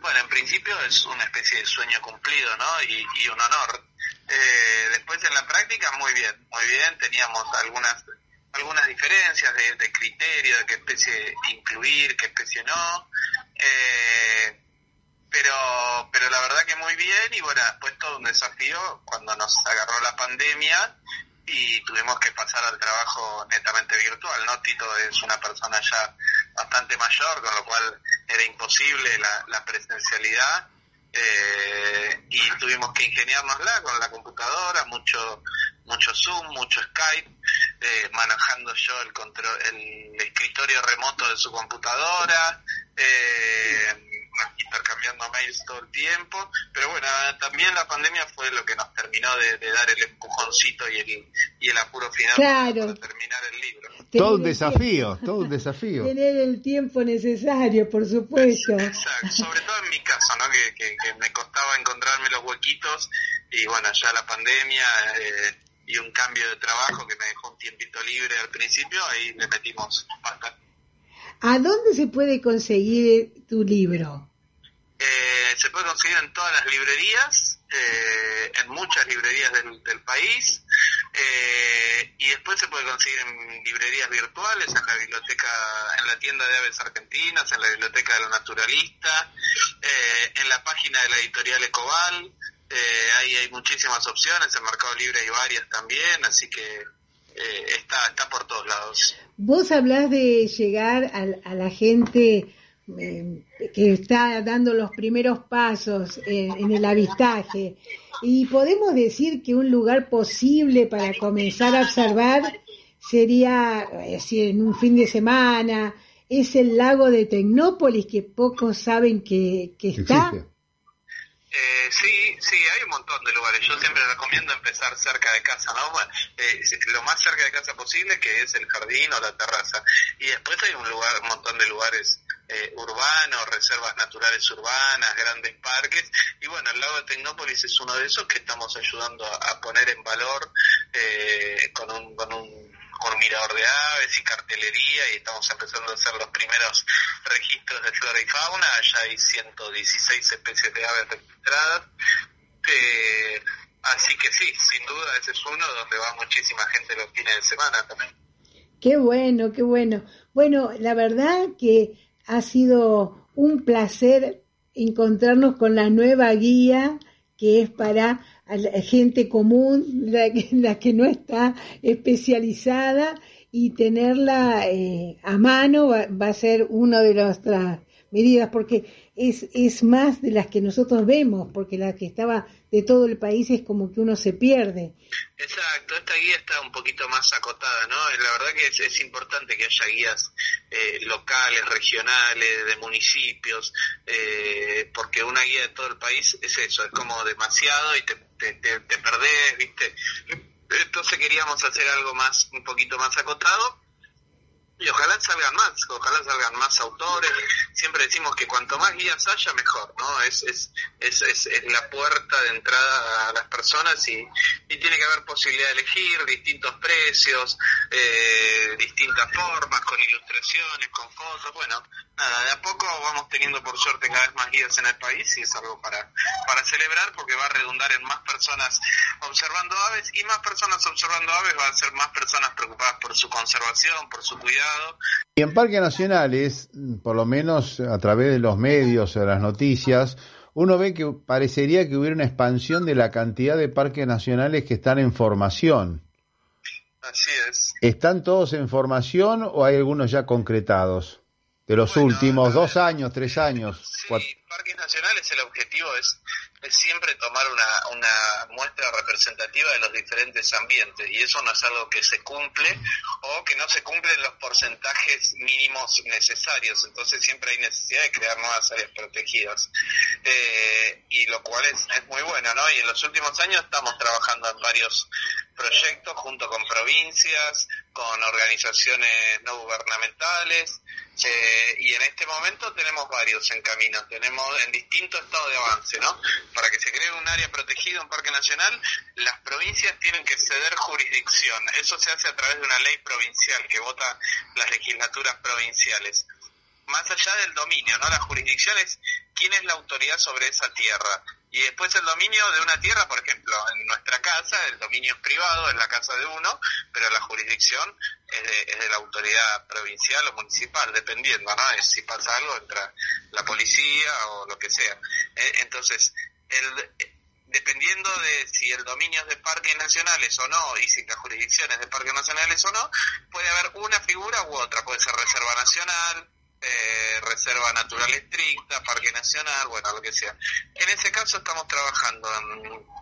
Bueno, en principio es una especie de sueño cumplido, ¿no? Y, un honor. Eh, después en la práctica, muy bien, muy bien. Teníamos algunas algunas diferencias de, criterio, de qué especie incluir, qué especie no. Eh, pero pero la verdad que muy bien y bueno, después todo un desafío cuando nos agarró la pandemia y tuvimos que pasar al trabajo netamente virtual, ¿no? Tito es una persona ya bastante mayor, con lo cual era imposible la, la presencialidad eh, y tuvimos que ingeniárnosla con la computadora, mucho mucho Zoom, mucho Skype, eh, manejando yo el control, el escritorio remoto de su computadora, eh, intercambiando mails todo el tiempo, pero bueno, también la pandemia fue lo que nos terminó de, dar el empujoncito y el, y el apuro final para terminar el libro. todo un desafío, todo un desafío. Tener el tiempo necesario, por supuesto. Exacto, sobre todo en mi caso, ¿no? que, que, me costaba encontrarme los huequitos y bueno, ya la pandemia... Eh, y un cambio de trabajo que me dejó un tiempito libre al principio, ahí le metimos bastante. ¿A dónde se puede conseguir tu libro? Eh, se puede conseguir en todas las librerías, eh, en muchas librerías del, país, eh, y después se puede conseguir en librerías virtuales, en la biblioteca, en la tienda de aves argentinas, en la biblioteca de la naturalista, en la página de la editorial Ecobal, ahí hay muchísimas opciones, en Mercado Libre hay varias también, así que está, está por todos lados. Vos hablás de llegar a la gente eh, que está dando los primeros pasos en, el avistaje. Y podemos decir que un lugar posible para comenzar a observar sería, eh, si en un fin de semana, es el lago de Tecnópolis, que pocos saben que, está. Eh, sí, sí, hay un montón de lugares. Yo siempre recomiendo empezar cerca de casa, ¿no? lo más cerca de casa posible, que es el jardín o la terraza. Y después hay un lugar, un montón de lugares eh, urbanos, reservas naturales urbanas, grandes parques. Y bueno, el lago de Tecnópolis es uno de esos que estamos ayudando a, poner en valor eh, con, un, con, un, mirador de aves y cartelería y estamos empezando a hacer los primeros registros de flora y fauna. Allá hay 116 especies de aves registradas. Eh, así que sí, sin duda ese es uno donde va muchísima gente los fines de semana también. Qué bueno, qué bueno. Bueno, la verdad que ha sido un placer encontrarnos con la nueva guía que es para la gente común, la, que no está especializada y tenerla eh, a mano va, va, a ser una de nuestras medidas porque es, es más de las que nosotros vemos, porque la que estaba de todo el país es como que uno se pierde. Exacto, esta guía está un poquito más acotada, ¿no? La verdad que es, importante que haya guías eh, locales, regionales, de municipios, eh, porque una guía de todo el país es eso, es como demasiado y te, te, te perdés, ¿viste? Entonces queríamos hacer algo más, un poquito más acotado y ojalá salgan más, ojalá salgan más autores. Siempre decimos que cuanto más guías haya, mejor, ¿no? Es, es, es, es, la puerta de entrada a las personas y, tiene que haber posibilidad de elegir distintos precios, eh, distintas formas, con ilustraciones, con fotos. Bueno, nada, de a poco vamos teniendo por suerte cada vez más guías en el país y es algo para, para celebrar porque va a redundar en más personas observando aves y más personas observando aves va a ser más personas preocupadas por su conservación, por su cuidado y en parques nacionales, por lo menos a través de los medios o de las noticias, uno ve que parecería que hubiera una expansión de la cantidad de parques nacionales que están en formación. Así es. ¿Están todos en formación o hay algunos ya concretados? De los últimos dos años, tres años. Sí, parques nacionales el objetivo es es siempre tomar una, una muestra representativa de los diferentes ambientes y eso no es algo que se cumple o que no se cumplen los porcentajes mínimos necesarios, entonces siempre hay necesidad de crear nuevas áreas protegidas eh, y lo cual es, es muy bueno, ¿no? Y en los últimos años estamos trabajando en varios proyectos junto con provincias, con organizaciones no gubernamentales, eh, y en este momento tenemos varios en camino, tenemos en distinto estado de avance, ¿no? Para que se cree un área protegida, un parque nacional, las provincias tienen que ceder jurisdicción. Eso se hace a través de una ley provincial que vota las legislaturas provinciales. Más allá del dominio, ¿no? La jurisdicción es quién es la autoridad sobre esa tierra. Y después el dominio de una tierra, por ejemplo, en nuestra casa, el dominio es privado, es la casa de uno, pero la jurisdicción es de, es de la autoridad provincial o municipal, dependiendo, ¿no? Es si pasa algo, entra la policía o lo que sea. Eh, entonces, el, dependiendo de si el dominio es de parques nacionales o no, y si la jurisdicción es de parques nacionales o no, puede haber una figura u otra, puede ser reserva nacional, eh, reserva natural estricta, parque nacional, bueno, lo que sea. En ese caso estamos trabajando en,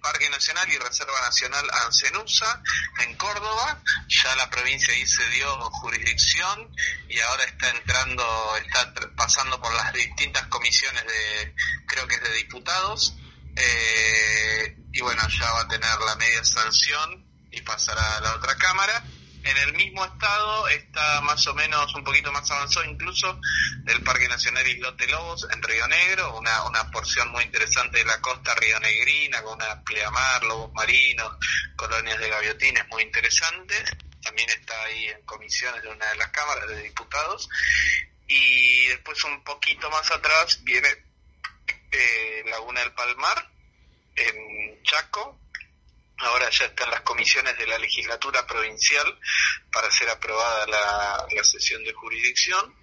Parque Nacional y Reserva Nacional Ancenusa, en Córdoba, ya la provincia ahí se dio jurisdicción y ahora está entrando, está pasando por las distintas comisiones de, creo que es de diputados, eh, y bueno, ya va a tener la media sanción y pasará a la otra cámara en el mismo estado está más o menos un poquito más avanzado incluso el Parque Nacional Islote Lobos en Río Negro, una, una porción muy interesante de la costa rionegrina con una pleamar, lobos marinos, colonias de gaviotines muy interesantes. También está ahí en comisiones de una de las cámaras de diputados. Y después un poquito más atrás viene eh, Laguna del Palmar, en Chaco, Ahora ya están las comisiones de la legislatura provincial para ser aprobada la, sesión de jurisdicción.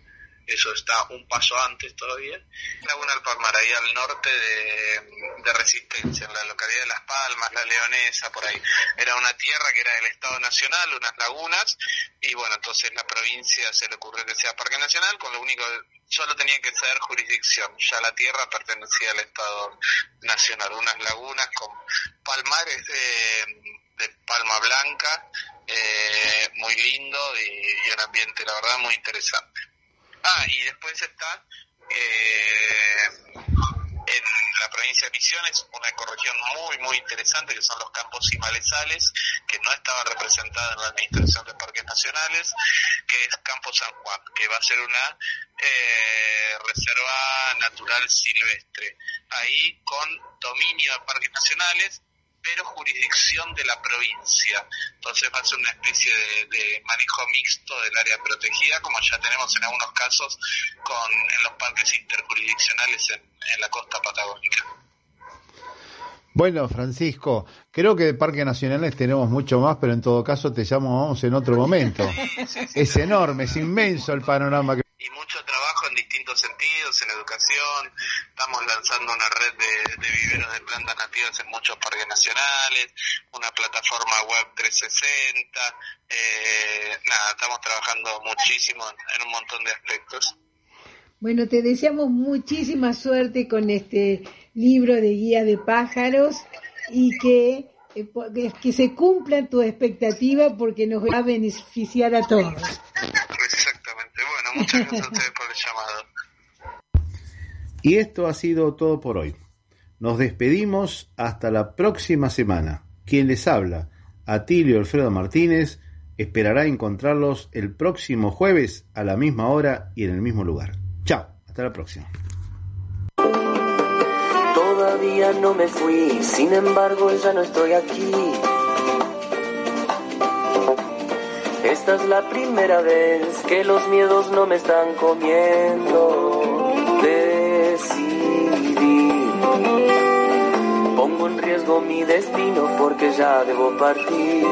Eso está un paso antes todavía. Laguna del Palmar, ahí al norte de, de Resistencia, en la localidad de Las Palmas, La Leonesa, por ahí. Era una tierra que era del Estado Nacional, unas lagunas, y bueno, entonces la provincia se le ocurrió que sea Parque Nacional, con lo único, solo tenía que ser jurisdicción. Ya la tierra pertenecía al Estado Nacional, unas lagunas con palmares de, de palma blanca, eh, muy lindo y, y un ambiente, la verdad, muy interesante. Ah, y después está eh, en la provincia de Misiones una ecorregión muy, muy interesante que son los campos y malezales, que no estaba representada en la Administración de Parques Nacionales, que es Campo San Juan, que va a ser una eh, reserva natural silvestre. Ahí con dominio de parques nacionales, pero jurisdicción de la provincia. Entonces va a ser una especie de, de, manejo mixto del área protegida, como ya tenemos en algunos casos con en los parques interjurisdiccionales en, en la costa patagónica. Bueno, Francisco, creo que de parques nacionales tenemos mucho más, pero en todo caso te llamamos en otro momento. Sí, sí, sí. Es enorme, es inmenso el panorama que y mucho trabajo en distintos sentidos, en educación, estamos lanzando una red de, de, viveros de plantas nativas en muchos parques nacionales, una plataforma web 360, eh, nada, estamos trabajando muchísimo en, en un montón de aspectos. Bueno, te deseamos muchísima suerte con este libro de guía de pájaros y que, eh, que se cumpla tu expectativa porque nos va a beneficiar a todos. Exactamente. Bueno, muchas gracias a ustedes por el llamado. Y esto ha sido todo por hoy. Nos despedimos hasta la próxima semana. Quien les habla, Atilio Alfredo Martínez, esperará encontrarlos el próximo jueves a la misma hora y en el mismo lugar. Hasta la próxima. Todavía no me fui, sin embargo ya no estoy aquí. Esta es la primera vez que los miedos no me están comiendo. Decidí. Pongo en riesgo mi destino porque ya debo partir.